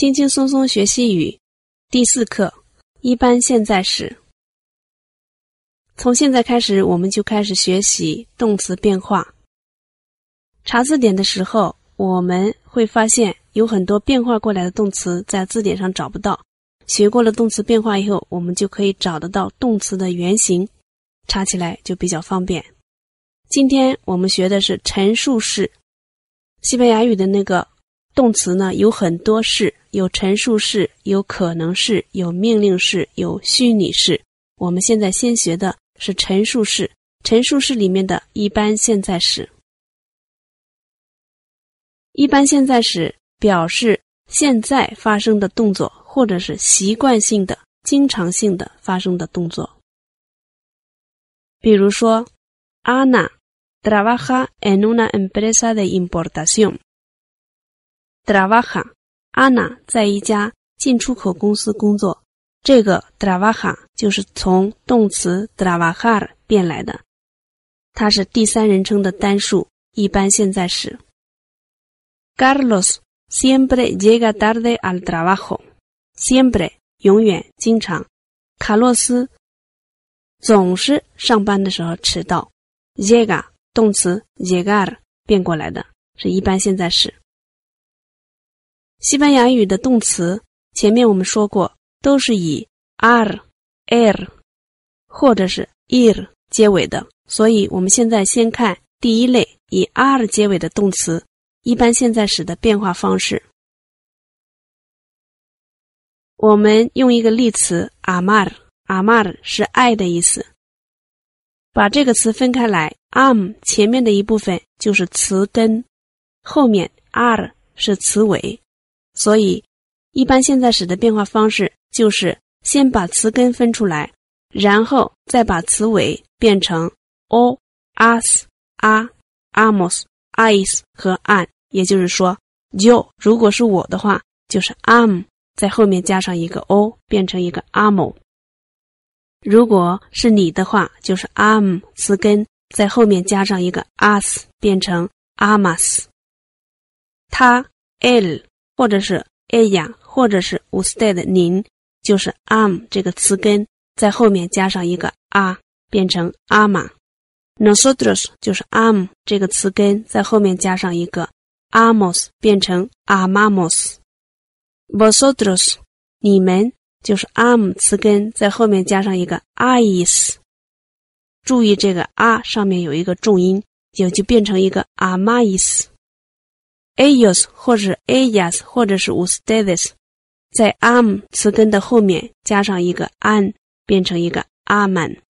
轻轻松松学西语，第四课一般现在时。从现在开始，我们就开始学习动词变化。查字典的时候，我们会发现有很多变化过来的动词在字典上找不到。学过了动词变化以后，我们就可以找得到动词的原形，查起来就比较方便。今天我们学的是陈述式。西班牙语的那个动词呢，有很多式，有陈述式，有可能式，有命令式，有虚拟式。我们现在先学的。是陈述式，陈述式里面的一般现在时。一般现在时表示现在发生的动作，或者是习惯性的、经常性的发生的动作。比如说，Ana trabaja en una empresa de importación。trabaja，Ana 在一家进出口公司工作。这个 trabaja 就是从动词 trabajar 变来的，它是第三人称的单数一般现在时。Carlos siempre llega tarde al trabajo. Siempre 永远经常，卡洛斯总是上班的时候迟到。Llega 动词 llegar 变过来的是一般现在时。西班牙语的动词前面我们说过。都是以 r、er 或者是 ir 结尾的，所以我们现在先看第一类以 r 结尾的动词一般现在时的变化方式。我们用一个例词 amar，amar 是爱的意思。把这个词分开来，am 前面的一部分就是词根，后面 r 是词尾，所以一般现在时的变化方式。就是先把词根分出来，然后再把词尾变成 o、as、a、amos、is 和 an。也就是说，就如果是我的话，就是 am 在后面加上一个 o，变成一个 amo；如果是你的话，就是 am 词根在后面加上一个 as，变成 amas。他 l 或者是 ella 或者是 usted 您。就是 am 这个词根在后面加上一个 a，变成 ama。nosotros 就是 am 这个词根在后面加上一个 amos，变成 amamos。vosotros 你们就是 am 词根在后面加上一个 is，注意这个 a 上面有一个重音，也就变成一个 amais。Ellos 或者 ellas 或者是 ustedes。在 am 词根的后面加上一个 an，变成一个 aman。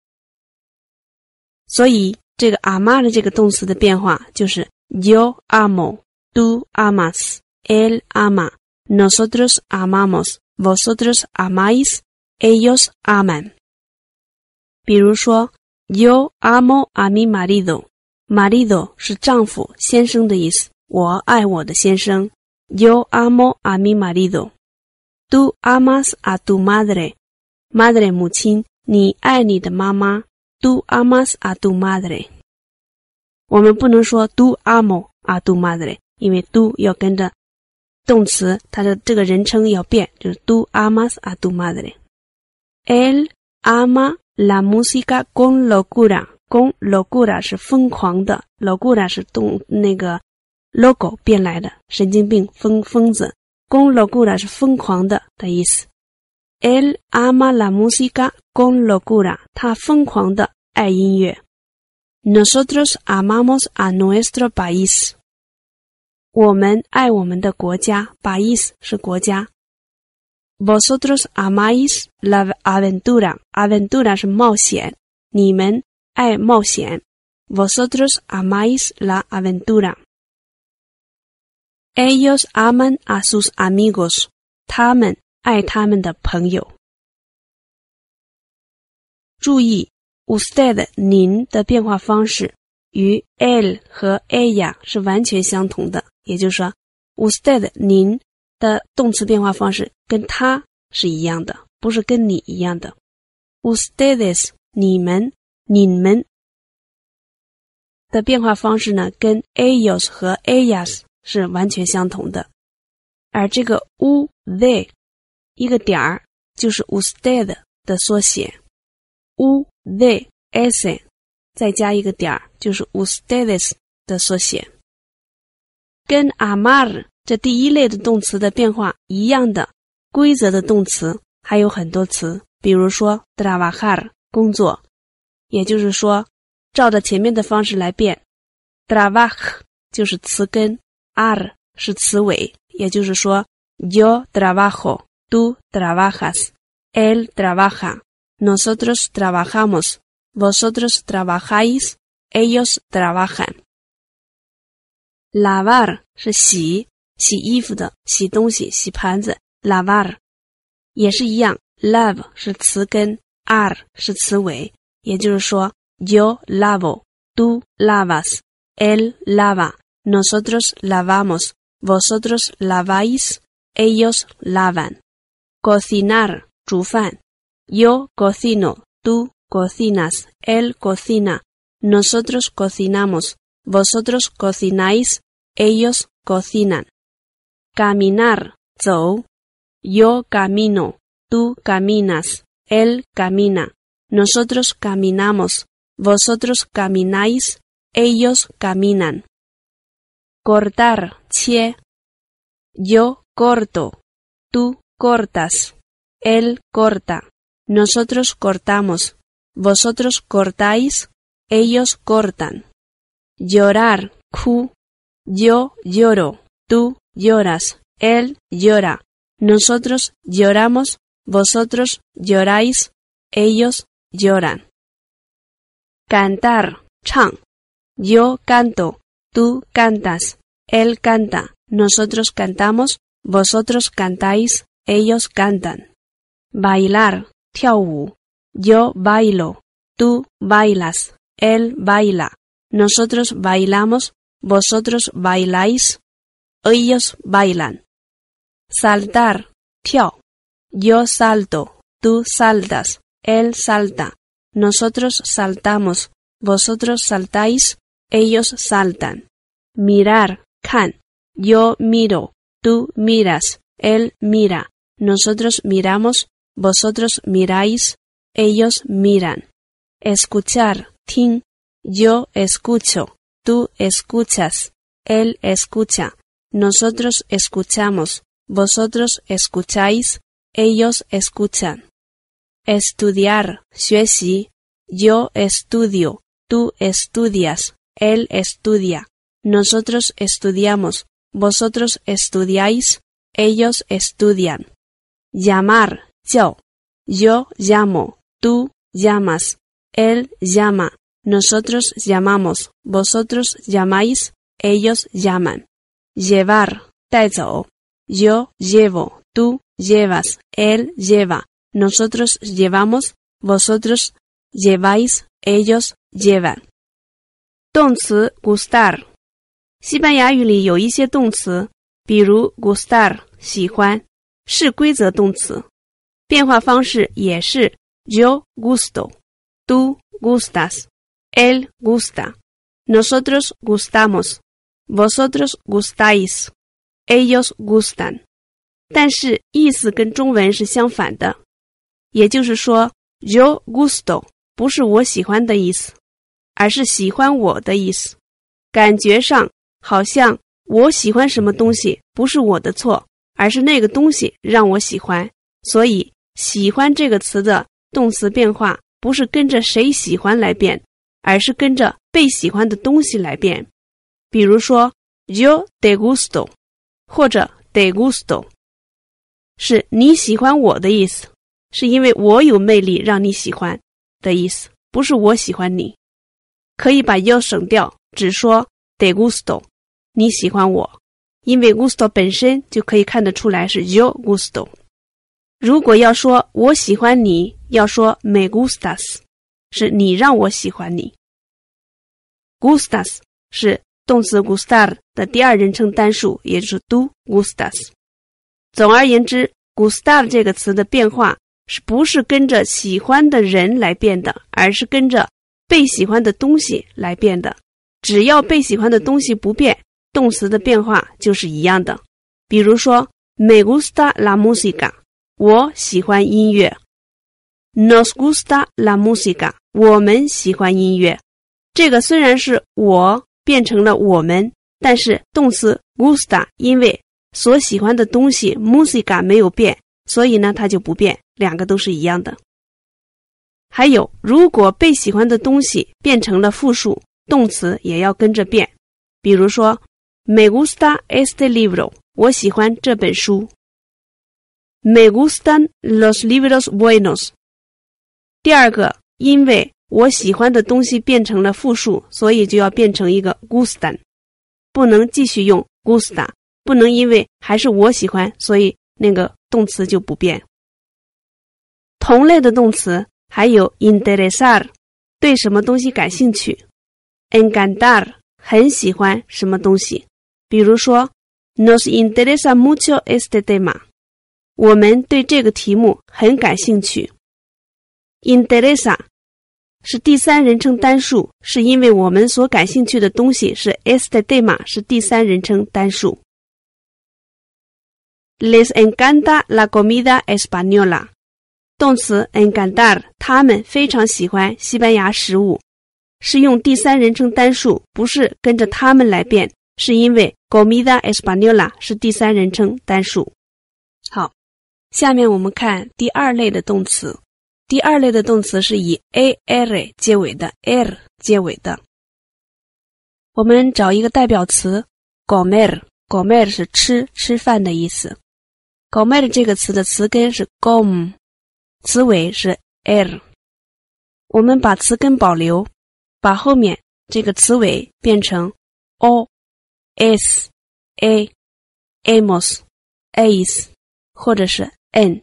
所以这个 amar 的这个动词的变化就是 yo amo，tú amas，él ama，nosotros amamos，vosotros amáis，ellos aman。比如说，yo amo a mi marido，marido 是丈夫、先生的意思，我爱我的先生。yo amo a mi marido。Do amas a tu madre，madre 母亲，你爱你的妈妈。Do amas a tu madre，我们不能说 do amo a tu madre，因为 do 要跟着动词，它的这个人称要变，就是 do amas a tu madre。El ama la música con locura，con locura 是疯狂的，locura 是动那个 logo 变来的，神经病，疯疯子。con locura 是疯狂的的意思。El ama la música con locura，他疯狂的爱音乐。Nosotros amamos a nuestro país，我们爱我们的国家。país 是国家。Vosotros amáis la aventura，aventura 是冒险，你们爱冒险。Vosotros amáis la aventura。 Ellos aman a sus amigos，他们爱他们的朋友。注意，usted 您的变化方式与 el 和 ella 是完全相同的，也就是说，usted 您的动词变化方式跟他是一样的，不是跟你一样的。ustedes 你们、你们的变化方式呢，跟 ellos 和 ellas 是完全相同的。而这个 u they 一个点儿就是 usted 的缩写，u they ese 再加一个点儿就是 ustedes 的缩写。跟 amar 这第一类的动词的变化一样的规则的动词还有很多词，比如说 trabajar 工作，也就是说，照着前面的方式来变，trabajar 就是词根 ，ar 是词尾，也就是说，yo trabajo，tú trabajas，él trabaja，nosotros trabajamos，vosotros trabajáis，ellos trabajan。lavar 是洗。洗衣服的，洗东西，洗盘子，lavar，也是一样。love 是词根，ar 是词尾，也就是说，yo Nosotros lavamos, vosotros laváis, ellos lavan. Cocinar, 煮饭. Yo cocino, tú cocinas, él cocina, nosotros cocinamos, vosotros cocináis, ellos cocinan. Caminar, 走. Yo camino, tú caminas, él camina, nosotros caminamos, vosotros camináis, ellos caminan. Cortar, chie. Yo corto, tú cortas, él corta, nosotros cortamos, vosotros cortáis, ellos cortan. Llorar, ku. Yo lloro, tú lloras, él llora, nosotros lloramos, vosotros lloráis, ellos lloran. Cantar, chang. Yo canto, tú cantas, él canta, nosotros cantamos, vosotros cantáis, ellos cantan. Bailar, tiao Yo bailo, tú bailas, él baila, nosotros bailamos, vosotros bailáis, ellos bailan. Saltar, tiao. Yo salto, tú saltas, él salta, nosotros saltamos, vosotros saltáis, ellos saltan. Mirar, kan. Yo miro, tú miras, él mira, nosotros miramos, vosotros miráis, ellos miran. Escuchar, tin. Yo escucho, tú escuchas, él escucha, nosotros escuchamos, vosotros escucháis, ellos escuchan. Estudiar, 学习, yo estudio, tú estudias, él estudia, nosotros estudiamos, vosotros estudiáis, ellos estudian. Llamar, yo, yo llamo, tú llamas, él llama, nosotros llamamos, vosotros llamáis, ellos llaman. Llevar, taizou, yo llevo, tú llevas, él lleva, nosotros llevamos, vosotros lleváis, ellos llevan. 动词 gustar，西班牙语里有一些动词，比如 gustar 喜欢，是规则动词，变化方式也是 yo gusto, tú gustas, él gusta, nosotros gustamos, Vosotros gustáis, ellos gustan，但是意思跟中文是相反的。也就是说，yo gusto 不是我喜欢的意思，而是喜欢我的意思。感觉上好像我喜欢什么东西不是我的错，而是那个东西让我喜欢。所以，喜欢这个词的动词变化不是跟着谁喜欢来变，而是跟着被喜欢的东西来变。比如说 you de gusto，或者 de gusto，是你喜欢我的意思，是因为我有魅力让你喜欢的意思，不是我喜欢你。可以把 you 省掉，只说 de gusto，你喜欢我。因为 gusto 本身就可以看得出来是 you gusto。如果要说我喜欢你，要说 me gustas，是你让我喜欢你。gustas 是动词 gustar 的第二人称单数，也就是 do gustas。总而言之，gustar 这个词的变化是不是跟着喜欢的人来变的，而是跟着被喜欢的东西来变的。只要被喜欢的东西不变，动词的变化就是一样的。比如说，me gusta la música，我喜欢音乐；nos gusta la música，我们喜欢音乐。这个虽然是我变成了我们，但是动词 gusta 因为所喜欢的东西 música 没有变，所以呢它就不变，两个都是一样的。还有，如果被喜欢的东西变成了复数。动词也要跟着变，比如说，me gusta este libro，我喜欢这本书。me gustan los libros buenos。第二个，因为我喜欢的东西变成了复数，所以就要变成一个 gustan，不能继续用 gusta，不能因为还是我喜欢，所以那个动词就不变。同类的动词还有 interesar，对什么东西感兴趣。encantar 很喜欢什么东西，比如说，nos interesa mucho este tema，我们对这个题目很感兴趣。interesa 是第三人称单数，是因为我们所感兴趣的东西是 este tema 是第三人称单数。les encanta la comida española，动词 encantar，他们非常喜欢西班牙食物。是用第三人称单数，不是跟着他们来变，是因为 comida española 是第三人称单数。好，下面我们看第二类的动词。第二类的动词是以 ar 结尾的，ar 结尾的。我们找一个代表词，comer，comer 是吃、吃饭的意思。comer 这个词的词根是 com，词尾是 r。我们把词根保留。把后面这个词尾变成 o s a amos as 或者是 n，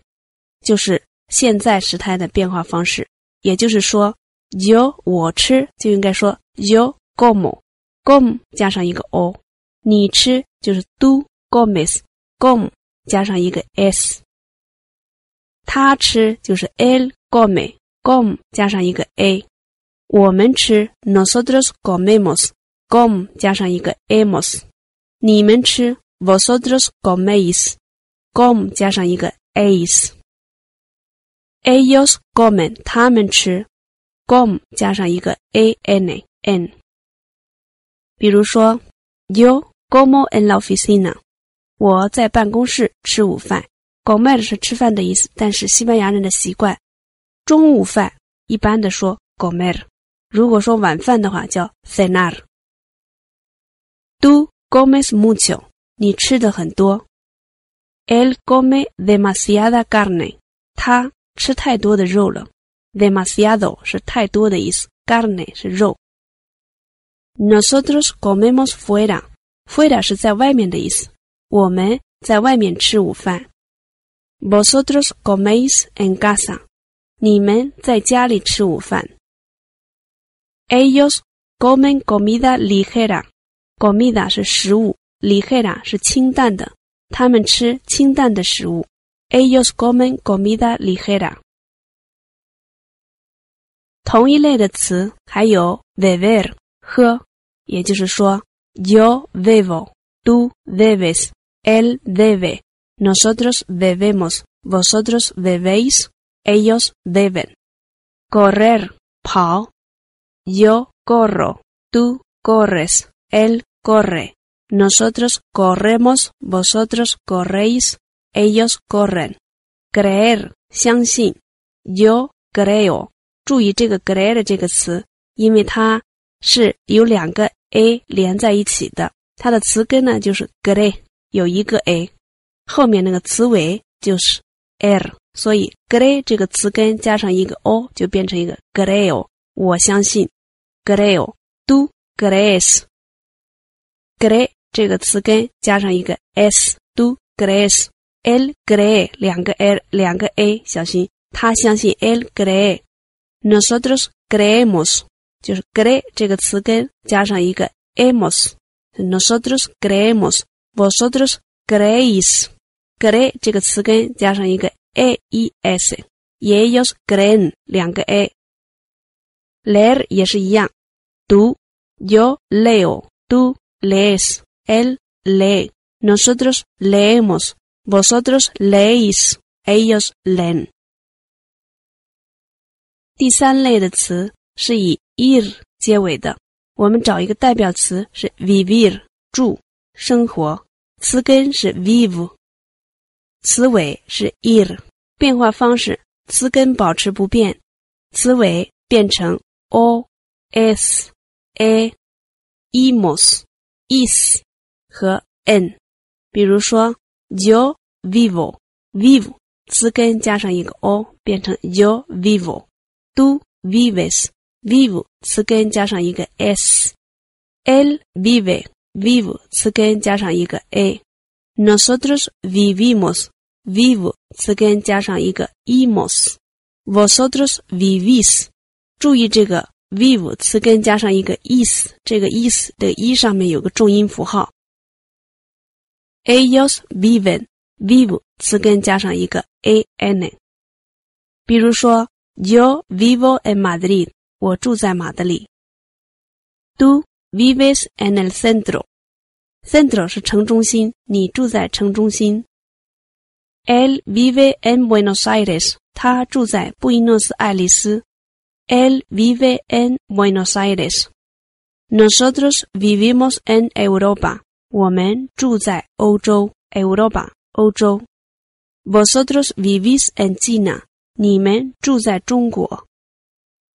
就是现在时态的变化方式。也就是说，yo 我吃就应该说 yo como com 加上一个 o，你吃就是 do gomes gom 加上一个 s，他吃就是 el come com 加上一个 a。我们吃，nosotros comemos，com 加上一个 emos。你们吃，vosotros coméis，com 加上一个 as。ellos comen，他们吃，com 加上一个 an n。比如说，yo como en la oficina，我在办公室吃午饭。Comer 是吃饭的意思，但是西班牙人的习惯，中午饭一般的说 comer。如果说晚饭的话，叫 cenar。Tú comes mucho，你吃的很多。Él come demasiada carne，他吃太多的肉了。Demasiado 是太多的意思，carne 是肉。Nosotros comemos fuera，fuera 是在外面的意思，我们在外面吃午饭。Vosotros coméis en casa，你们在家里吃午饭。Ellos comen comida ligera. Comida 是食物，ligera 是清淡的。他们吃清淡的食物。Ellos comen comida ligera。同一类的词还有 beber 喝，也就是说，yo bebo，tú bebes，él bebe，nosotros bebemos，vosotros bebéis，ellos beben。correr 跑。Yo corro, tú corres, él corre, nosotros corremos, vosotros corréis, ellos corren. Creer, 相信，yo creo。注意这个 creer 这个词，因为它是有两个 a 连在一起的，它的词根呢就是 cre，有一个 a， 后面那个词尾就是 r，所以 gre 这个词根加上一个 o 就变成一个 greo 我相信。Creo, tú crees. Cre 这个词根加上一个 s，do crees，el grey 两个 l 两个 a，小心，他相信 el grey nosotros creemos 就是 grey 这个词根加上一个 emos，nosotros creemos，vosotros gre 这个词根加上一个 a e s，ellos creen 两个 a，leer 也是一样，读 yo leo，tú lees。Él lee, nosotros leemos, vosotros leéis, ellos leen。第三类的词是以 ir 结尾的，我们找一个代表词是 vivir 住生活，词根是 vive，词尾是 ir，变化方式词根保持不变，词尾变成 o s a imos is。和 n，比如说 yo vivo，vivo 词根加上一个 o 变成 yo vivo，tú vives，vive 词根加上一个 s，él vive，vive 词根加上一个 a；nosotros vivimos vivo 词根加上一个 imos，vosotros vivís，注意这个 vive 词根加上一个 is，这个 is 的一上面有个重音符号。Ellos viven, vivo 词根加上一个 a n。比如说，Yo vivo en Madrid，我住在马德里。Tú vives en el centro，centro 是城中心，你住在城中心。Él vive en Buenos Aires，他住在布宜诺斯艾利斯。Él vive en Buenos Aires。Nosotros vivimos en Europa。我们住在欧洲，Europa，欧洲。Vosotros vivís en China，你们住在中国。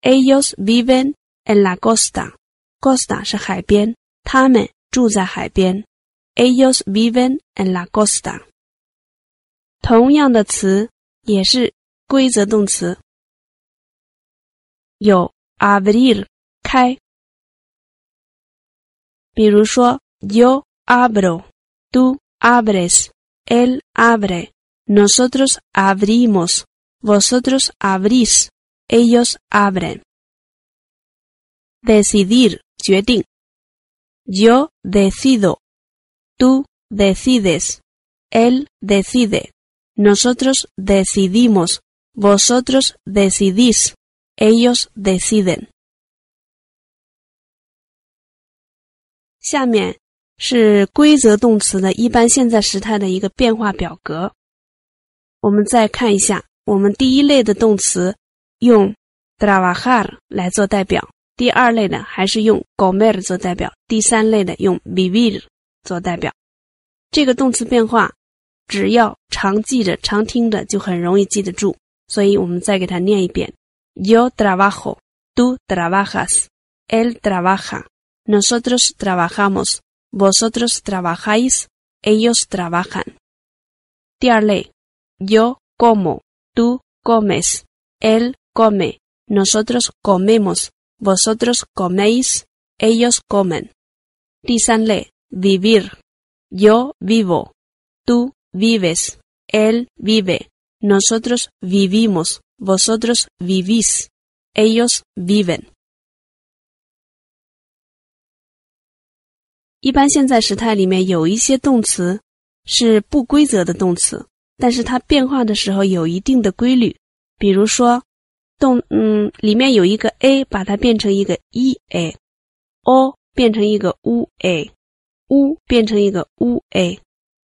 Ellos viven en la costa，costa 是海边，他们住在海边。Ellos viven en la costa。 同样的词也是规则动词，有 abrir 开，比如说 yo。abro, tú abres, él abre, nosotros abrimos, vosotros abrís, ellos abren. Decidir, 决定. Yo decido, tú decides, él decide, Nosotros decidimos, vosotros decidís, ellos deciden. 下面是规则动词的一般现在时态的一个变化表格。我们再看一下，我们第一类的动词用 trabajar 来做代表，第二类的还是用 comer 做代表，第三类的用 vivir 做代表。这个动词变化，只要常记着、常听着，就很容易记得住。所以我们再给它念一遍：Yo trabajo，tú trabajas，él trabaja，nosotros trabajamos。Vosotros trabajáis, ellos trabajan. 第二类，yo como, tú comes, él come, nosotros comemos, vosotros coméis, ellos comen. 第三类，vivir, yo vivo, tú vives, él vive, nosotros vivimos, vosotros vivís, ellos viven. 一般现在时态里面有一些动词是不规则的动词，但是它变化的时候有一定的规律。比如说，动嗯里面有一个 a，把它变成一个 e a，o 变成一个 u a，u 变成一个 u a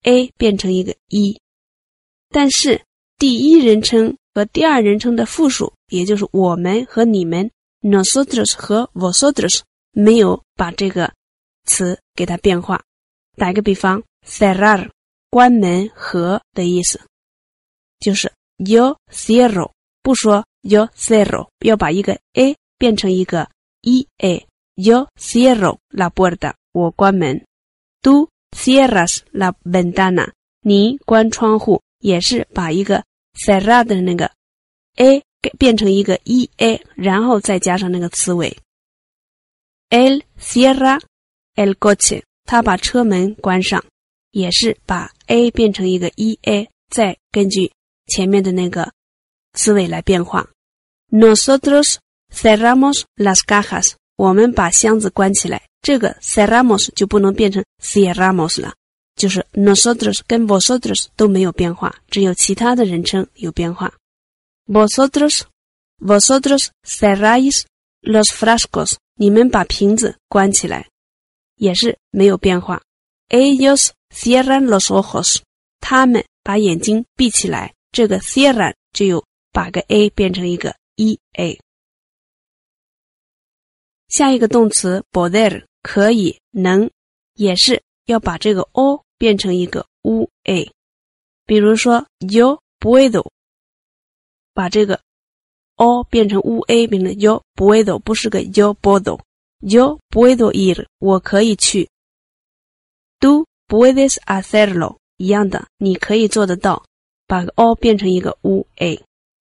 a 变成一个 e。但是第一人称和第二人称的复数，也就是我们和你们，nosotros 和 vosotros 没有把这个。词给它变化，打一个比方，cerrar 关门和的意思，就是 yo cierro，不说 yo cierro，要把一个 a 变成一个 e a，yo cierro la puerta，我关门，tú cierras la ventana，你关窗户，也是把一个 cerrar 的那个 a 变成一个 e a，然后再加上那个词尾，el cierra。el coche 他把车门关上，也是把 a 变成一个 e a，再根据前面的那个词尾来变化。Nosotros cerramos las cajas，我们把箱子关起来。这个 cerramos 就不能变成 cerramos 了，就是 nosotros 跟 vosotros 都没有变化，只有其他的人称有变化。Vosotros vosotros cerráis los frascos，你们把瓶子关起来，也是没有变化。Ellos cierran los ojos，他们把眼睛闭起来，这个 cierran 就有把个 a 变成一个 e a。下一个动词 poder 可以能，也是要把这个 o 变成一个 u a。比如说 yo puedo，把这个 o 变成 u a，变成 yo puedo，不是个 yo puedo。yo puedo ir，我可以去。tú puedes hacerlo，一样的，你可以做得到。把 o 变成一个 u a。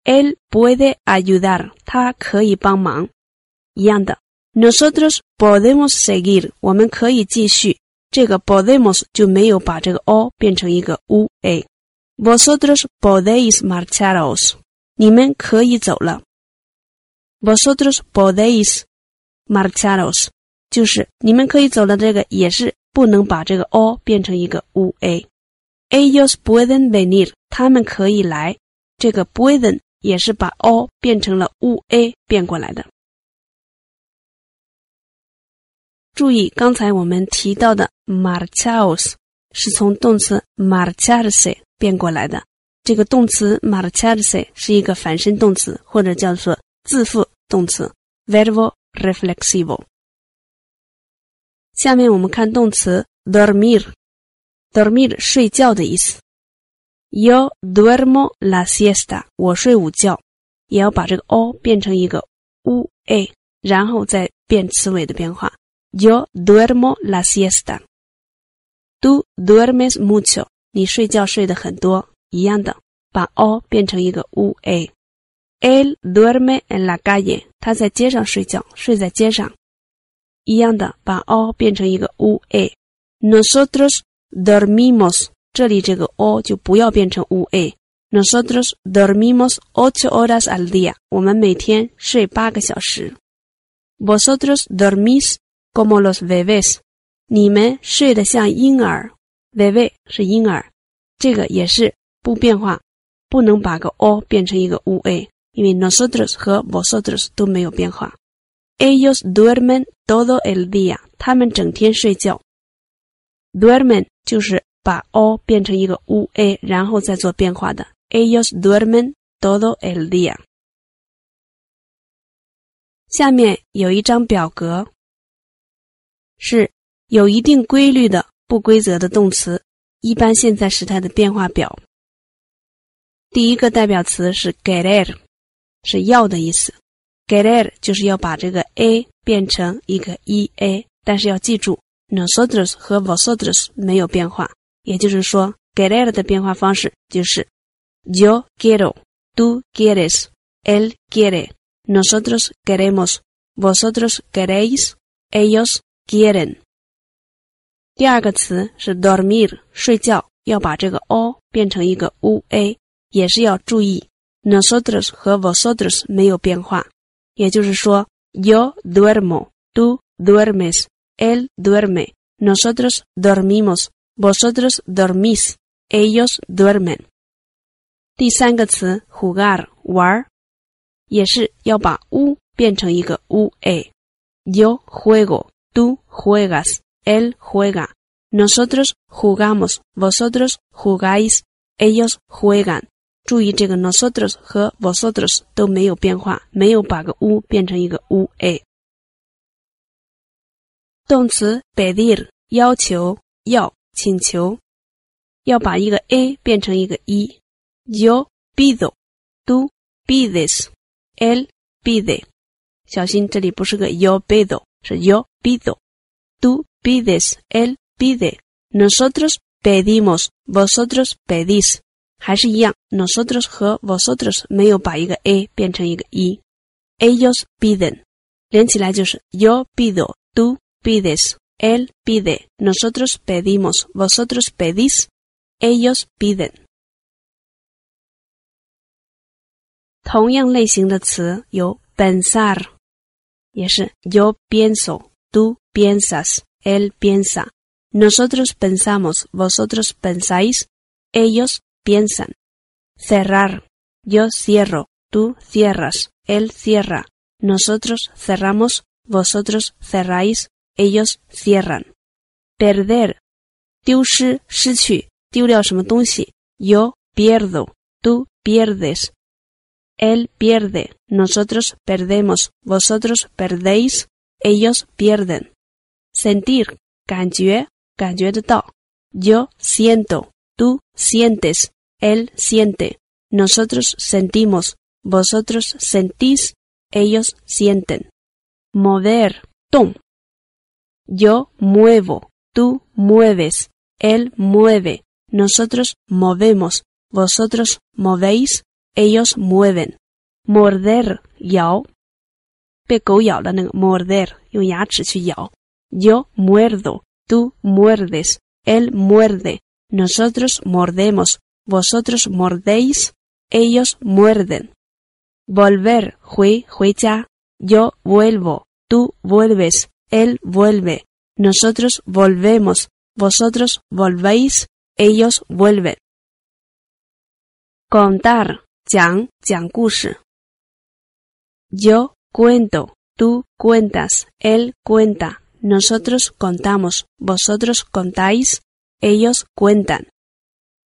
él puede ayudar，他可以帮忙。一样的。Nosotros podemos seguir，我们可以继续。这个 podemos 就没有把这个 o 变成一个 u a。Vosotros podéis marcharos，你们可以走了。Vosotros podéis marcharos，就是你们可以走了。这个也是不能把这个 o 变成一个 u a。Ellos pueden venir，他们可以来。这个 pueden 也是把 o 变成了 u a 变过来的。注意，刚才我们提到的 marchaos 是从动词 marcharse 变过来的。这个动词 marcharse 是一个反身动词，或者叫做自负动词 verbo reflexivo。下面我们看动词 dormir，dormir 睡觉的意思。Yo duermo la siesta，我睡午觉，也要把这个 o 变成一个 u a，然后再变词尾的变化。Yo duermo la siesta. Tú duermes mucho. 你睡觉睡得很多，一样的，把 o 变成一个 u a。Él duerme en la calle. 他在街上睡觉，睡在街上，一样的，把 o 变成一个 u a。Nosotros dormimos. 这里这个 o 就不要变成 u a。Nosotros dormimos ocho horas al día. 我们每天睡八个小时。Vosotros dormís como los bebés，你们睡得像婴儿，bebé 是婴儿，这个也是不变化，不能把个 o 变成一个 u a，因为 nosotros 和 vosotros 都没有变化。Ellos duermen todo el día，他们整天睡觉。duermen 就是把 o 变成一个 u a，然后再做变化的。Ellos duermen todo el día。下面有一张表格。是有一定规律的不规则的动词，一般现在时态的变化表。第一个代表词是 querer，是要的意思。querer 就是要把这个 a 变成一个 e a，但是要记住，nosotros 和 vosotros 没有变化，也就是说，querer 的变化方式就是 yo quiero，tú quieres，él quiere，nosotros queremos，vosotros queréis，ellos。quieren。第二个词是 dormir，睡觉，要把这个 o 变成一个 u a，也是要注意 nosotros 和 vosotros 没有变化，也就是说 yo duermo，tú duermes，él duerme，nosotros dormimos，vosotros dormís，ellos duermen。第三个词 jugar 玩，也是要把 u 变成一个 u a，yo juego。Tú juegas, él juega, nosotros jugamos, vosotros jugáis, ellos juegan。注意这个 nosotros 和 vosotros 都没有变化，没有把个 u 变成一个 u a。动词 pedir 要求、要、请求，要把一个 a 变成一个 e。Yo pido, tú pides, él pide。小心，这里不是个 yo pido，是 yo pido, tú pides, él pide, nosotros pedimos, vosotros pedís，还是一样，nosotros 和 vosotros 没有把一个 a 变成一个 e，ellos piden，连起来就是 yo pido, tú pides, él pide, nosotros pedimos, vosotros pedís, ellos piden。同样类型的词有 pensar， 也是 yo pienso，tú piensas，él piensa，nosotros pensamos，vosotros pensáis，ellos piensan。cerrar, yo cierro, tú cierras, él cierra, nosotros cerramos, vosotros cerráis, ellos cierran. perder, 丢失、失去、丢掉什么东西，yo pierdo, tú pierdes, él pierde, nosotros perdemos, vosotros perdéis, ellos pierden. sentir, 感觉，感觉得到，yo siento, tú sientes, él siente, nosotros sentimos, vosotros sentís, ellos sienten. Mover, tom. Yo muevo, tú mueves, él mueve, nosotros movemos, vosotros movéis, ellos mueven. Morder, yao. morder, Yo muerdo, tú muerdes, él muerde, nosotros mordemos, vosotros mordéis, ellos muerden. Volver, hui, ya. Yo vuelvo, tú vuelves, él vuelve, nosotros volvemos, vosotros volvéis, ellos vuelven. Contar, Yo cuento, tú cuentas, él cuenta, nosotros contamos, vosotros contáis, ellos cuentan.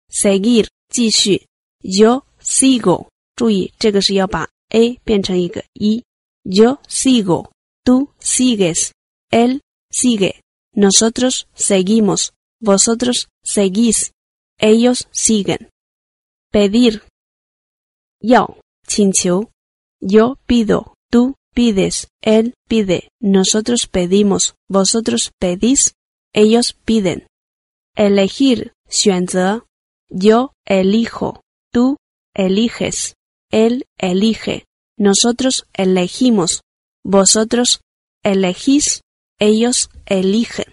Seguir, 继续，yo sigo。注意，这个是要把 a 变成一个一。yo sigo, tú sigues, él sigue, nosotros seguimos, vosotros seguís, ellos siguen. pedir 要请求，yo pido, tú pides, él pide, nosotros pedimos, vosotros pedís, ellos piden. elegir 选择 yo elijo, tú eliges, él elige, nosotros elegimos, vosotros elegís, ellos eligen。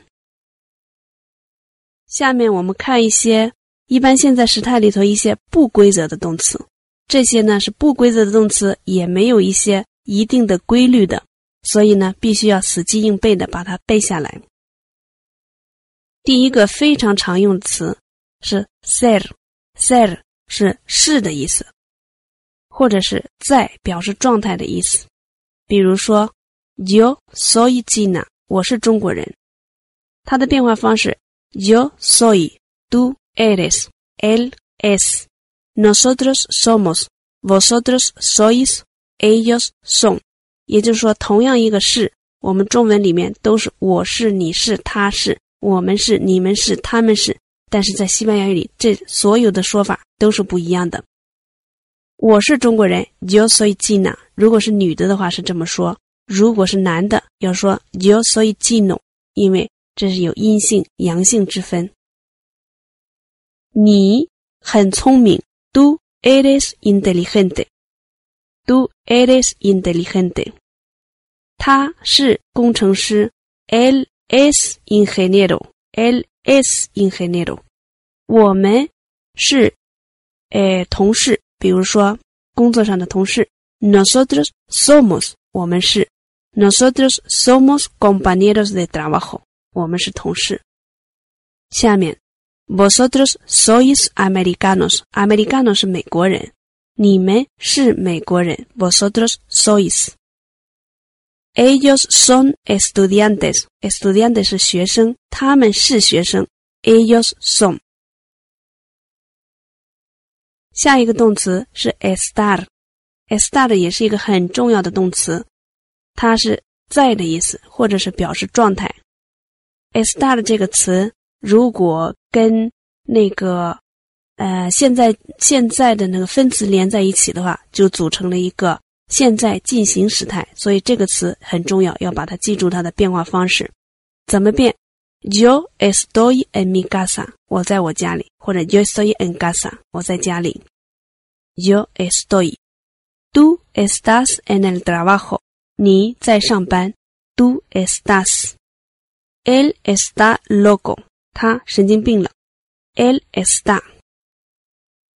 下面我们看一些一般现在时态里头一些不规则的动词， 这些呢是不规则的动词，也没有一些一定的规律的，所以呢必须要死记硬背的把它背下来。第一个非常常用的词是 ser。ser 是是的意思，或者是在表示状态的意思。比如说，yo soy china，我是中国人。它的变化方式，yo soy，tú eres，él nosotros somos，vosotros sois，ellos son。也就是说，同样一个是，我们中文里面都是我是、你是、他是、我们是、你们是、他们是。但是在西班牙语里，这所有的说法都是不一样的。我是中国人，yo soy china。如果是女的的话是这么说；如果是男的，要说 yo soy chino，因为这是有阴性、阳性之分。你很聪明 ，tú eres inteligente，tú eres inteligente。他是工程师，él es ingeniero，él。es ingeniero。我们是呃同事，比如说工作上的同事。Nosotros somos 我们是。Nosotros somos compañeros de trabajo 我们是同事。下面 ，Vosotros sois americanos。Americano 是美国人，你们是美国人。Vosotros sois。Ellos son estudiantes. Estudiantes 是学生，他们是学生。Ellos son。下一个动词是 estar。estar 也是一个很重要的动词，它是在的意思，或者是表示状态。estar 这个词如果跟那个呃现在现在的那个分词连在一起的话，就组成了一个。现在进行时态，所以这个词很重要，要把它记住它的变化方式。怎么变？Yo estoy en mi casa，我在我家里，或者 Yo estoy en casa，我在家里。Yo estoy，tú estás en el trabajo，你在上班。Tú estás。，él está loco，他神经病了，él está。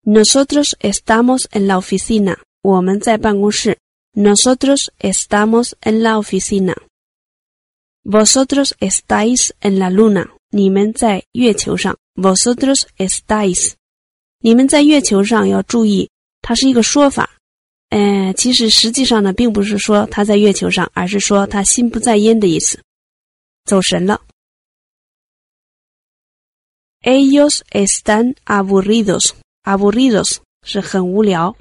Nosotros estamos en la oficina，我们在办公室，nosotros estamos en la oficina。Vosotros estáis en la luna，你们在月球上，vosotros estáis。你们在月球上要注意，它是一个说法。呃，其实实际上呢，并不是说他在月球上，而是说他心不在焉的意思，走神了。Ellos están aburridos. Aburridos 是很无聊。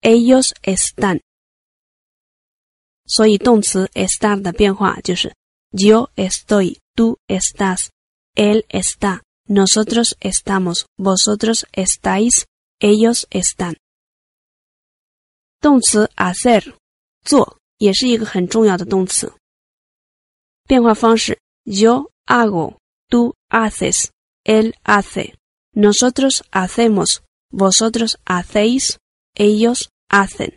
Ellos están。所以动词 estar 的变化就是 yo estoy, tú estás, él está, nosotros estamos, vosotros estáis, ellos están。动词 hacer 做也是一个很重要的动词。变化方式 yo hago, tú haces, él hace, nosotros hacemos, vosotros hacéis, ellos hacen。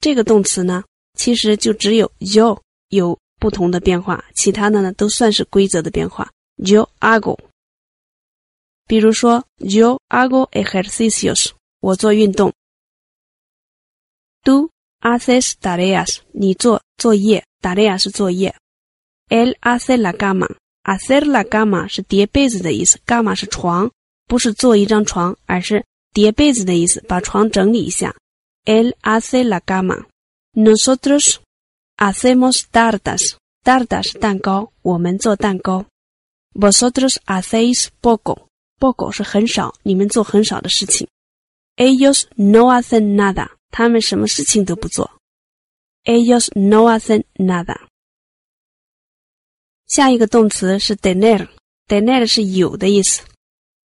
这个动词呢，其实就只有 yo 有不同的变化，其他的呢都算是规则的变化。yo hago，比如说 yo hago ejercicios，我做运动。Tú haces tareas，你做作业，tarea 是作业。Él hace la cama，hacer la cama 是叠被子的意思，cama 是床，不是做一张床，而是叠被子的意思，把床整理一下。Él hace la cama，nosotros hacemos tartas，tartas 是蛋糕，我们做蛋糕。Vosotros hacéis poco，poco 是很少，你们做很少的事情。Ellos no hacen nada。他们什么事情都不做。Ellos no hacen nada。 下一个动词是 tener，tener 是有的意思，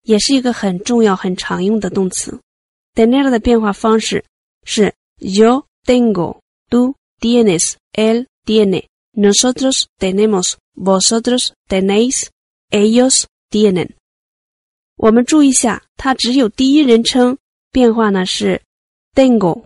也是一个很重要、很常用的动词。tener 的变化方式是 yo tengo，tú tienes，él tiene，nosotros tenemos，vosotros tenéis，ellos tienen。我们注意一下，它只有第一人称，变化呢是 tengo。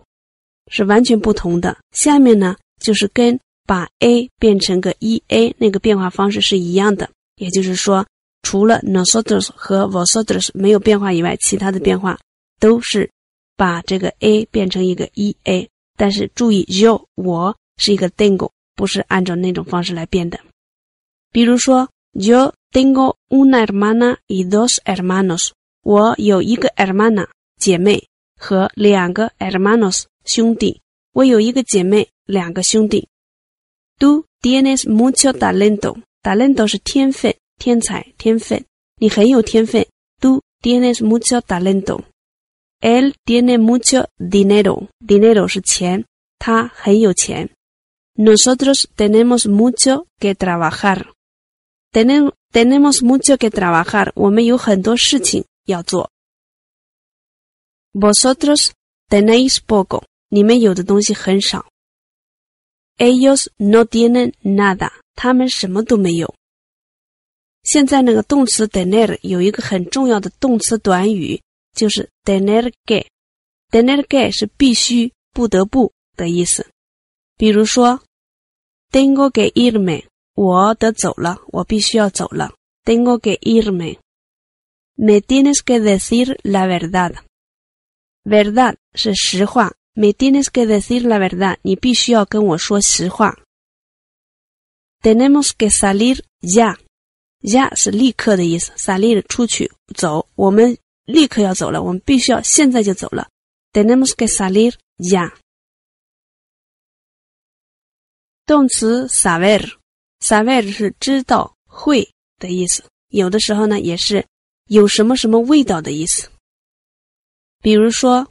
是完全不同的。下面呢，就是跟把 a 变成个 e a 那个变化方式是一样的。也就是说，除了 nosotros 和 vosotros 没有变化以外，其他的变化都是把这个 a 变成一个 e a。但是注意，yo 我是一个 tengo，不是按照那种方式来变的。比如说，yo tengo una hermana y dos hermanos。我有一个 hermana 姐妹和两个 hermanos。兄弟，我有一个姐妹，两个兄弟。Tú tienes mucho talento. Talento 是天分、天才、天分。你很有天分。Tú tienes mucho talento. Él tiene mucho dinero. Dinero 是钱，他很有钱。Nosotros tenemos mucho que trabajar. Tenemos tenemos mucho que trabajar. 我们有很多事情要做。Vosotros tenéis poco. 你们有的东西很少。Ellos no tienen nada，他们什么都没有。现在那个动词 tener 有一个很重要的动词短语，就是 tener que。tener que 是必须、不得不的意思。比如说，tengo que irme，我得走了，我必须要走了。tengo que irme。Me tienes que decir la verdad。verdad 是实话。Me tienes que decir la verdad，你必须要跟我说实话。Tenemos que salir ya，ya 是立刻的意思，salir 出去走，我们立刻要走了，我们必须要现在就走了。Tenemos que salir ya。动词 saber，saber 是知道会的意思，有的时候呢也是有什么什么味道的意思。比如说。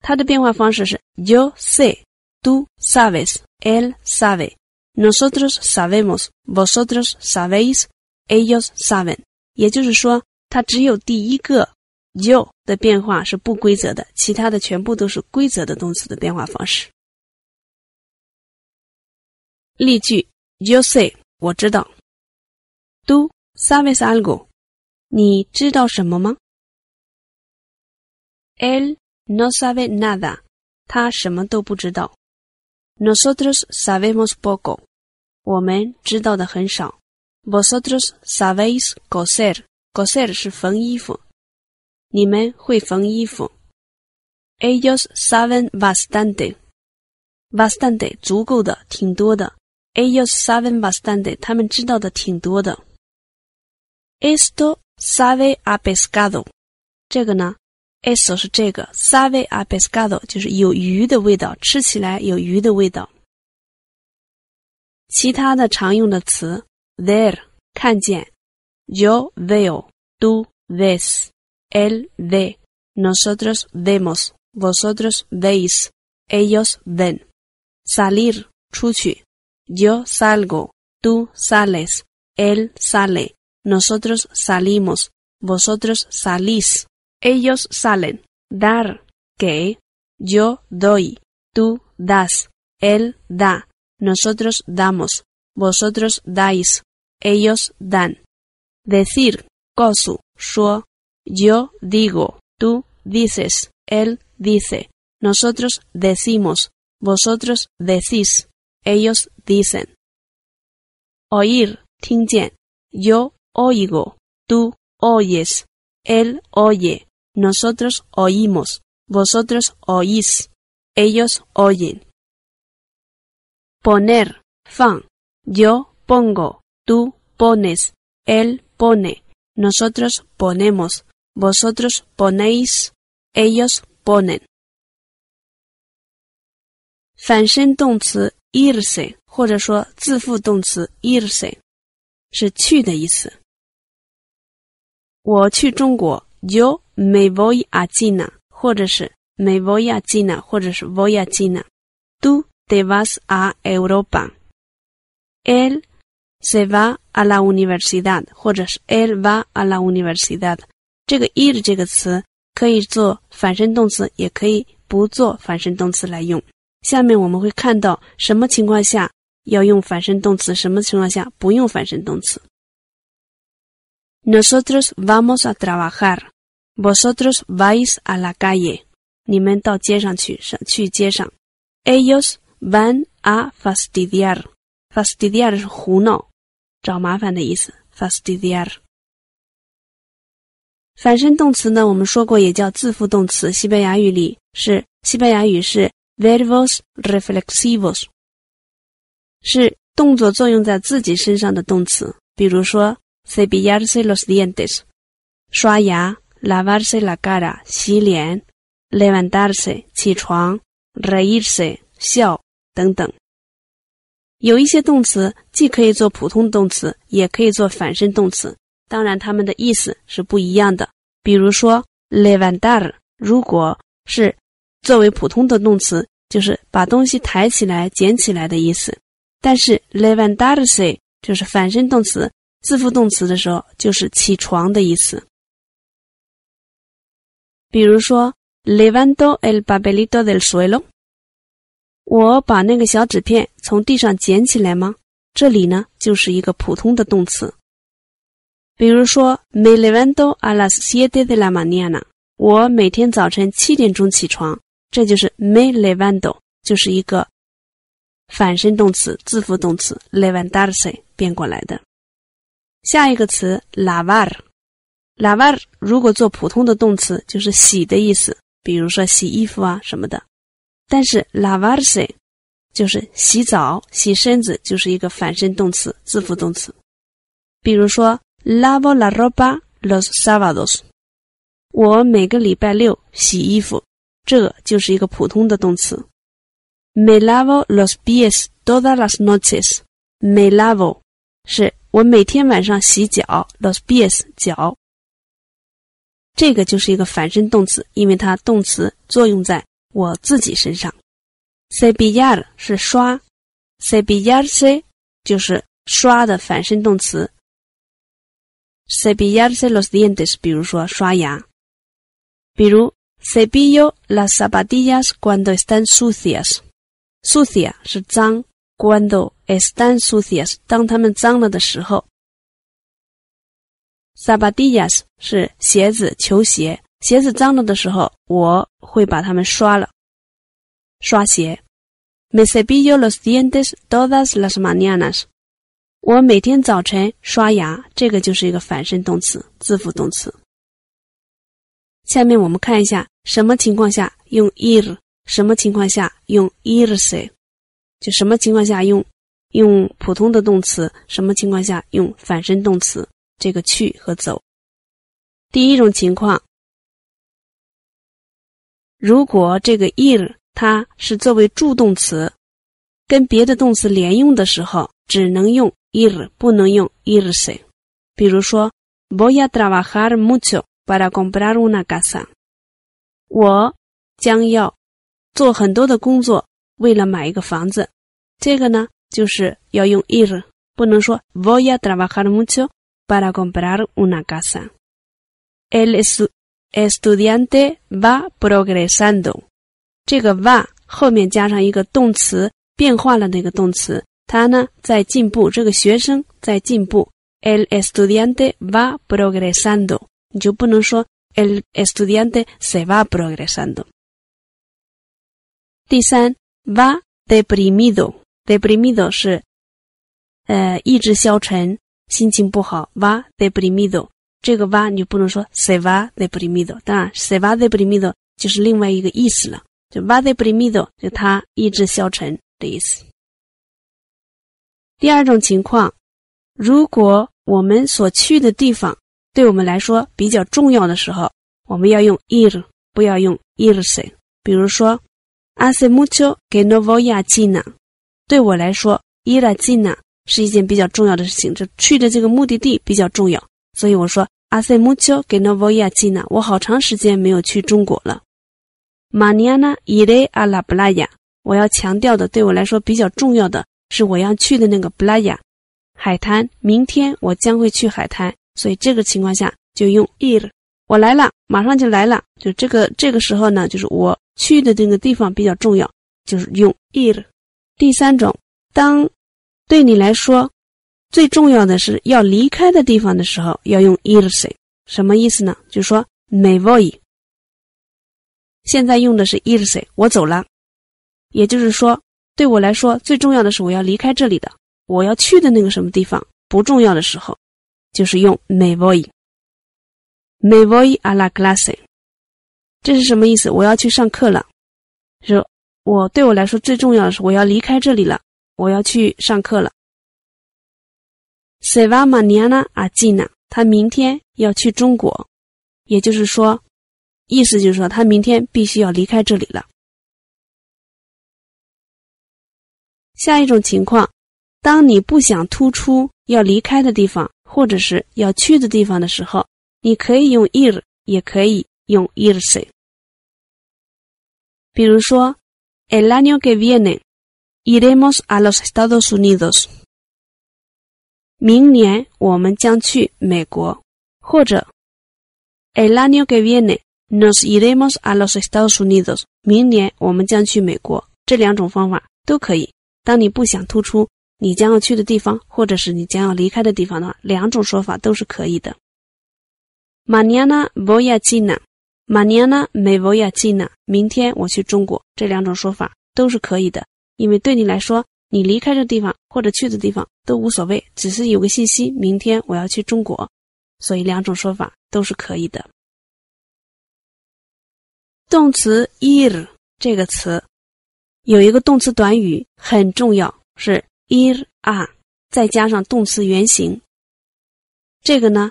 它的变化方式是 yo sé, tú sabes, él sabe, nosotros sabemos, vosotros sabéis, ellos saben。也就是说，它只有第一个 yo 的变化是不规则的，其他的全部都是规则的动词的变化方式。例句：yo sé，我知道；tú sabes algo，你知道什么吗？él No sabe nada，他什么都不知道。Nosotros sabemos poco，我们知道的很少。 Vosotros sabéis coser. Coser 是缝衣服，你们会缝衣服。Ellos saben bastante. Bastante 足够的，挺多的。Ellos saben bastante，他们知道的挺多的。Esto sabe a pescado。这个呢 ，eso 是这个，sabe a pescado 就是有鱼的味道，吃起来有鱼的味道。其他的常用的词，ver 看见，yo veo，tú ves，él ve，nosotros vemos，vosotros veis，ellos ven，salir 出去，yo salgo，tú sales，él sale，nosotros salimos，vosotros Salís，ellos salen，dar 给，yo doy，tú das，él da。Nosotros damos, vosotros dais, ellos dan. Decir, cosu, shuo, yo digo, tú dices, él dice, nosotros decimos, vosotros decís, ellos dicen. Oír, tingien, yo oigo, tú oyes, él oye, nosotros oímos, vosotros oís, ellos oyen. Poner, fan. Yo pongo, tú pones, él pone, nosotros ponemos, vosotros ponéis, ellos ponen. 反身动词 irse 或者说自负动词 irse 是去的意思。我去中国，yo me voy a China，或者是 me voy a China，或者是 voy a China。tú te vas a Europa. Él se va a la universidad，或者是 él va a la universidad。这个 ir 这个词可以做反身动词，也可以不做反身动词来用。下面我们会看到什么情况下要用反身动词，什么情况下不用反身动词。Nosotros vamos a trabajar. Vosotros vais a la calle. 你们到街上去，上去街上。Ellos van a fastidiar，fastidiar 是胡闹、找麻烦的意思。fastidiar 反身动词呢，我们说过也叫自负动词。西班牙语里是西班牙语是 verbos reflexivos，是动作作用在自己身上的动词。比如说 cepillarse los dientes，刷牙；lavarse la cara，洗脸；levantarse，起床；reírse，笑。等等，有一些动词既可以做普通动词，也可以做反身动词。当然，它们的意思是不一样的。比如说，levantar，如果是作为普通的动词，就是把东西抬起来、捡起来的意思；但是 levantarse 就是反身动词、自负动词的时候，就是起床的意思。比如说，levanto el papelito del suelo。我把那个小纸片从地上捡起来吗？这里呢就是一个普通的动词。比如说，me levanto a las siete de la mañana。我每天早晨七点钟起床，这就是 me levanto，就是一个反身动词、自负动词 levantarse 变过来的。下一个词 lavar lavarse 如果做普通的动词，就是洗的意思，比如说洗衣服啊什么的。但是 lavarse 就是洗澡、洗身子，就是一个反身动词、自复动词。比如说 lavó la ropa los sábados，我每个礼拜六洗衣服，这就是一个普通的动词。Me lavó los pies todas las noches，me lavó 是我每天晚上洗脚，los pies 脚。这个就是一个反身动词，因为它动词作用在。我自己身上，cepillar 是刷，cepillarse 就是刷的反身动词。cepillarse los dientes，比如说刷牙，比如 cepillo las zapatillas cuando están sucias，sucia 是脏，cuando están sucias 当它们脏了的时候 Sabatillas 是鞋子、球鞋。鞋子脏了的时候，我会把它们刷了。刷鞋。Me cepillo los dientes todas las mañanas。我每天早晨刷牙，这个就是一个反身动词，自负动词。下面我们看一下什么情况下用 ir，什么情况下用 irse，就什么情况下用用普通的动词，什么情况下用反身动词，这个去和走。第一种情况，如果这个 ir 它是作为助动词，跟别的动词连用的时候，只能用。ir 不能用 irse，比如说 voy a trabajar mucho para comprar una casa，我将要做很多的工作，为了买一个房子。这个呢，就是要用 ir，不能说 voy a trabajar mucho para comprar una casa。el estudiante va progresando，这个 va 后面加上一个动词，变化了那个动词。他呢在进步，这个学生在进步。El estudiante va progresando，你就不能说 el estudiante se va progresando。第三，va deprimido，deprimido 是呃意志消沉， 心情不好。va deprimido，这个 va 你就不能说 se va deprimido，当然 se va deprimido 就是另外一个意思了，就 va deprimido 就他意志消沉的意思。第二种情况，如果我们所去的地方对我们来说比较重要的时候，我们要用 ir，不要用 irse。比如说，hace mucho que no voy a China。对我来说，ir a China 是一件比较重要的事情，就去的这个目的地比较重要，所以我说 hace mucho que no voy a China。我好长时间没有去中国了。Mañana iré a la playa。我要强调的，对我来说比较重要的。是我要去的那个 playa 海滩，明天我将会去海滩，所以这个情况下就用 ir。我来了，马上就来了，就这个这个时候呢，就是我去的这个地方比较重要，就是用 ir。第三种，当对你来说最重要的是要离开的地方的时候，要用 irse。什么意思呢？就说 me voy。现在用的是 irse，我走了，也就是说。对我来说，最重要的是我要离开这里的，我要去的那个什么地方不重要的时候，就是用 me voy。me voy a la clase。这是什么意思？我要去上课了。说，我对我来说最重要的是我要离开这里了，我要去上课了。se va mañana a China。他明天要去中国，也就是说，意思就是说他明天必须要离开这里了。下一种情况，当你不想突出要离开的地方，或者是要去的地方的时候，你可以用 ir，也可以用 irse。比如说，el año que viene iremos a los Estados Unidos。明年我们将去美国，或者 el año que viene nos iremos a los Estados Unidos。明年我们将去美国，这两种方法都可以。当你不想突出你将要去的地方，或者是你将要离开的地方的话，两种说法都是可以的。Mañana voy a China，Mañana me voy a China。明天我去中国，这两种说法都是可以的，因为对你来说，你离开这地方或者去的地方都无所谓，只是有个信息，明天我要去中国，所以两种说法都是可以的。动词 ir 这个词。有一个动词短语很重要，是 ir 啊再加上动词原形。这个呢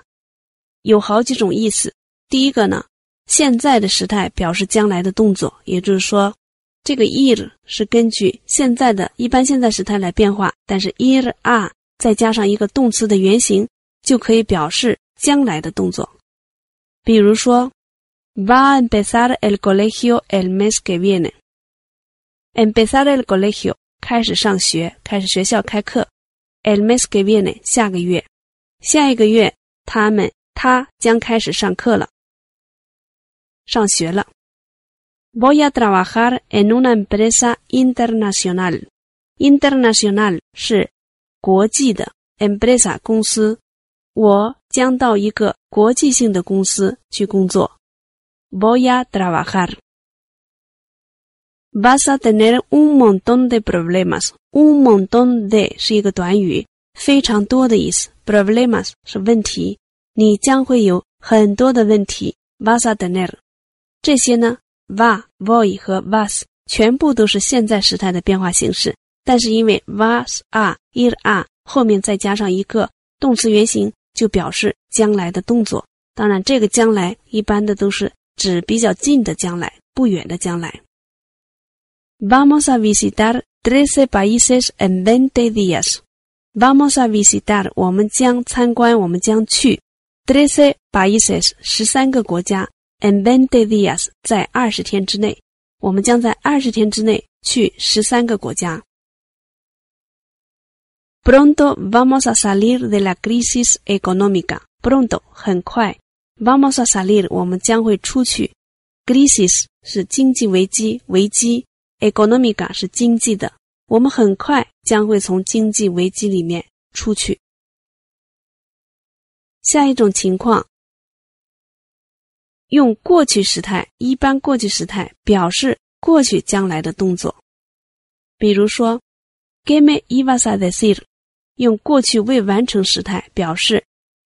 有好几种意思。第一个呢，现在的时态表示将来的动作，也就是说，这个 ir 是根据现在的一般现在时态来变化，但是 ir a 再加上一个动词的原形，就可以表示将来的动作。比如说，va a empezar el colegio el mes que viene。Empezar el colegio，开始上学，开始学校开课。El mes que viene，下个月，下一个月，他们他将开始上课了，上学了。Voy a trabajar en una empresa internacional。Internacional 是国际的，empresa 公司，我将到一个国际性的公司去工作。Voy a trabajar。Vas a tener un montón de problemas. Un montón de 是一个短语， 非常多的意思，problemas 是问题，你将会有很多的问题。vas a tener 这些呢 ，va、voy 和 vas 全部都是现在时态的变化形式，但是因为 vas a、ir a 后面再加上一个动词原形，就表示将来的动作。当然，这个将来一般的都是指比较近的将来，不远的将来。Vamos a visitar trece países en veinte días. Vamos a visitar，我们将参观，我们将去 trece países 十三个国家 en veinte días 在二十天之内，我们将在二十天之内去十三个国家。Pronto vamos a salir de la crisis económica. Pronto 很快，vamos a salir 我们将会出去。crisis 是经济危机，危机。economica 是经济的，我们很快将会从经济危机里面出去。下一种情况，用过去时态，一般过去时态表示过去将来的动作。比如说，¿qué me ibas a decir？用过去未完成时态表示，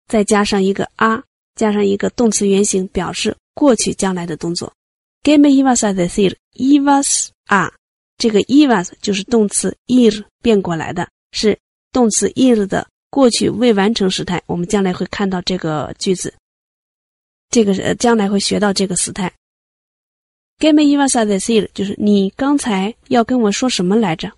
再加上一个 a，加上一个动词原形，表示过去将来的动作。¿qué me ibas a decir？ibas 啊，这个 ibas 就是动词 ir 变过来的，是动词 ir 的过去未完成时态。我们将来会看到这个句子，这个呃将来会学到这个时态。¿Qué me ibas a decir？就是你刚才要跟我说什么来着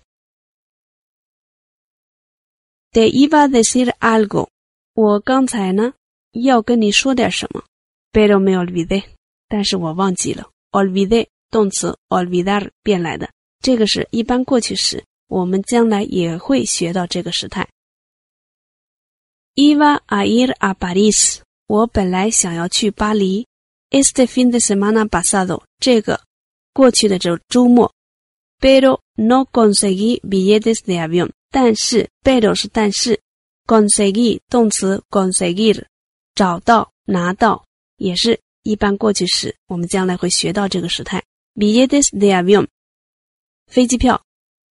？Te iba a decir algo。我刚才呢要跟你说点什么？Pero me olvidé。但是我忘记了。olvidé。动词 olvidar 变来的，这个是一般过去时，我们将来也会学到这个时态。Iba a ir a París，我本来想要去巴黎。Este fin de semana pasado，这个过去的这周末。Pero no conseguí billetes de avión，但是 pero 是但是，conseguí 动词 conseguir 找到拿到，也是一般过去时，我们将来会学到这个时态。Billetes de avión，飞机票。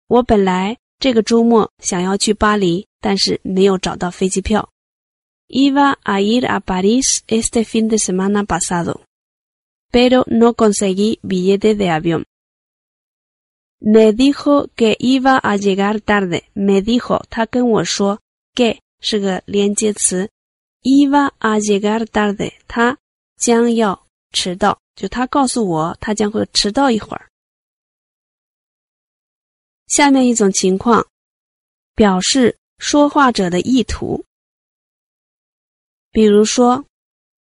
我本来这个周末想要去巴黎，但是没有找到飞机票。Iba a ir a París este fin de semana pasado, pero no conseguí billete de avión. Me dijo que iba a llegar tarde. Me dijo，他跟我说，que 是个连接词，iba a llegar tarde，他将要迟到。就他告诉我，他将会迟到一会儿。下面一种情况，表示说话者的意图。 比如说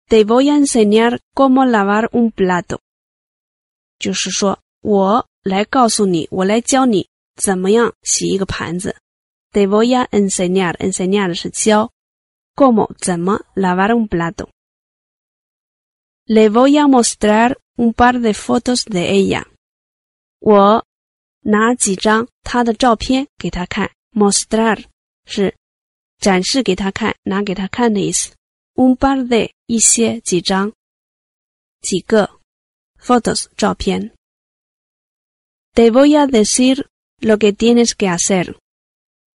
，Te voy a enseñar cómo lavar un plato，就是说我来告诉你，我来教你怎么样洗一个盘子。Te voy a enseñar，enseñar 是教，cómo 怎么 lavar un plato。Le voy a mostrar un par de fotos de ella。我拿几张她的照片给她看。Mostrar 是展示给他看，拿给他看的意思。Un par de 一些几张，几个 photos 照片。Te voy a decir lo que tienes que hacer。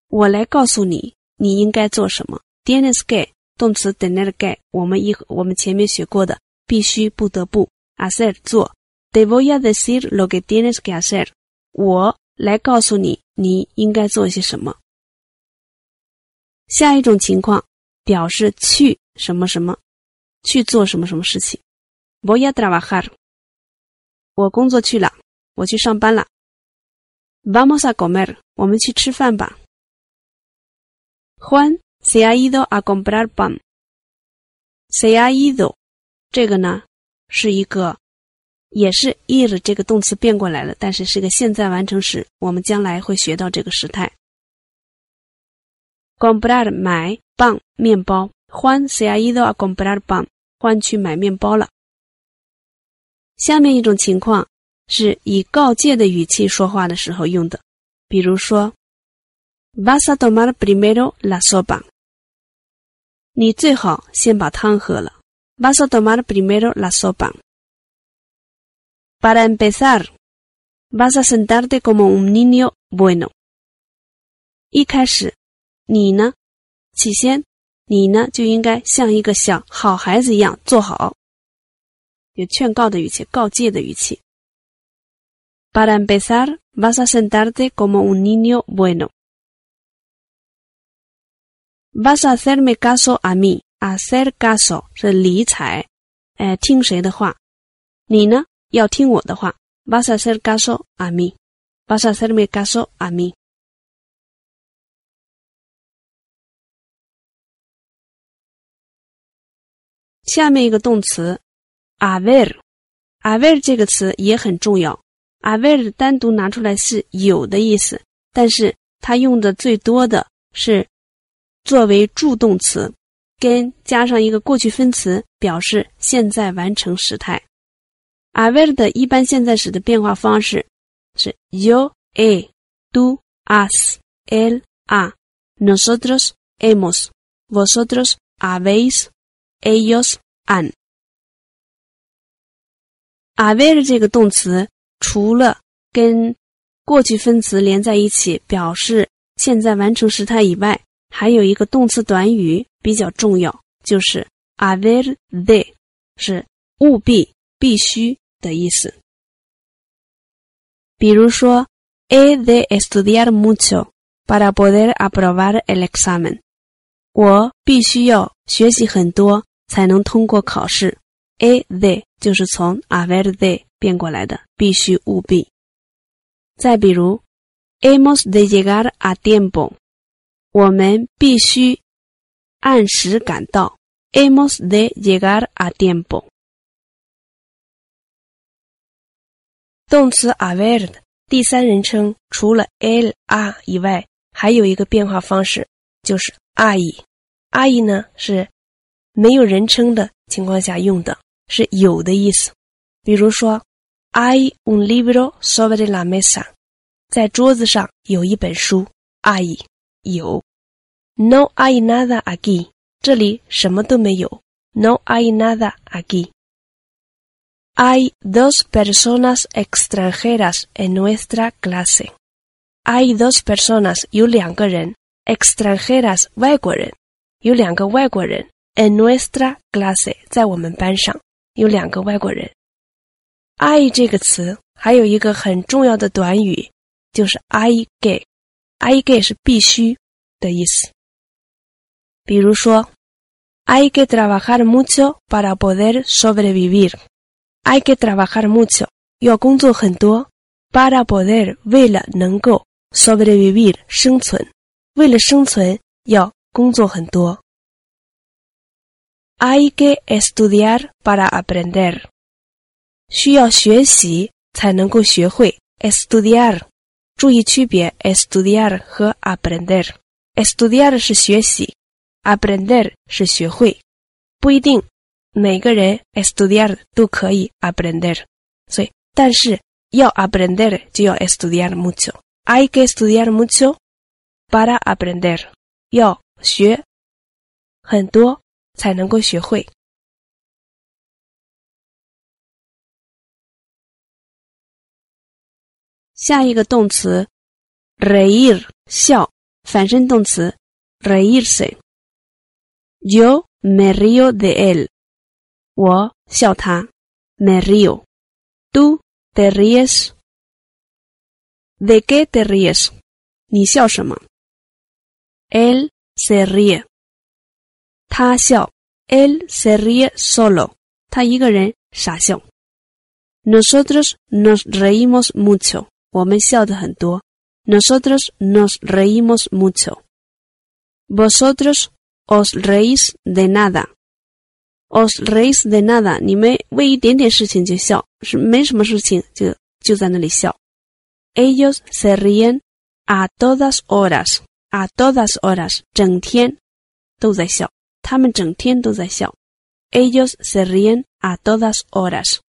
我来告诉你你应该做什么。Tienes que 动词 tener que 我们一我们前面学过的。必须不得不 hacer 做，te voy a decir lo que tienes que hacer，我来告诉你你应该做些什么。下一种情况表示去什么什么，去做什么什么事情。voy a trabajar，我工作去了，我去上班了。vamos a comer，我们去吃饭吧。Juan se ha ido a comprar pan，se ha ido。这个呢，是一个，也是 ir 这个动词变过来了，但是是个现在完成时。我们将来会学到这个时态。comprar 买 pan 面包，Juan se ha ido a comprar pan，欢去买面包了。下面一种情况是以告诫的语气说话的时候用的，比如说，vas a tomar primero la sopa，你最好先把汤喝了。Vas a tomar primero la sopa. Para empezar, vas a sentarte como un niño bueno. 一开始，你呢起先，你呢就应该像一个小好孩子一样坐好，有劝告的语气、告诫的语气。Para empezar, vas a sentarte como un niño bueno. Vas a hacerme caso a mí. Hacer caso 是理睬，哎，听谁的话？你呢要听我的话。Vas a hacer caso a mí. Vas a hacerme caso a mí. 下面一个动词，haber，haber 这个词也很重要。haber 单独拿出来是有的意思，但是它用的最多的是作为助动词，跟加上一个过去分词，表示现在完成时态。haber 的一般现在时的变化方式是 yo he tú has él ha nosotros hemos vosotros habéis ellos han。haber 这个动词除了跟过去分词连在一起表示现在完成时态以外，还有一个动词短语比较重要，就是 haber de，是务必、必须的意思。比如说，he de estudiar mucho para poder aprobar el examen。我必须要学习很多。才能通过考试。A de 就是从 haber de 变过来的，必须务必。再比如，hemos de llegar a tiempo，我们必须按时赶到。hemos de llegar a tiempo。动词 haber 第三人称除了 el a 以外，还有一个变化方式，就是 hay。a y 呢是。没有人称的情况下用的是有的意思，比如说，hay un libro sobre la mesa，在桌子上有一本书，hay 有，no hay nada aquí，这里什么都没有，no hay nada aquí，hay dos personas extranjeras en nuestra clase，hay dos personas 有两个人，extranjeras 外国人，有两个外国人。 En nuestra clase，在我们班上有两个外国人。I 这个词还有一个很重要的短语，就是 I get。I get 是必须的意思。比如说，Hay que trabajar mucho para poder sobrevivir。Hay que trabajar mucho，要工作很多，para poder 为了能够 sobrevivir 生存，为了生存要工作很多。Hay que estudiar para aprender。需要学习才能够学会。Estudiar，注意区别，estudiar 和 aprender。Estudiar 是学习，aprender 是学会。不一定每个人 estudiar 都可以 aprender。所以，但是要 aprender 就要 estudiar mucho。Hay que estudiar mucho para aprender。要学很多。 才能够学会。下一个动词，reír 笑，反身动词，reírse。Yo me río de él，我笑他，me río。Tú te ríes，¿de qué te ríes？你笑什么？Él se ríe。他笑，él se ríe solo，他一个人傻笑。Nosotros nos reímos mucho，我们笑的很多。Nosotros nos reímos mucho。Vosotros os reís de nada。Os reís de nada，你们为一点点事情就笑，是没什么事情就就在那里笑。Ellos se ríen a todas horas，a todas horas，整天都在笑。 他们整天都在笑。Ellos se ríen a todas horas。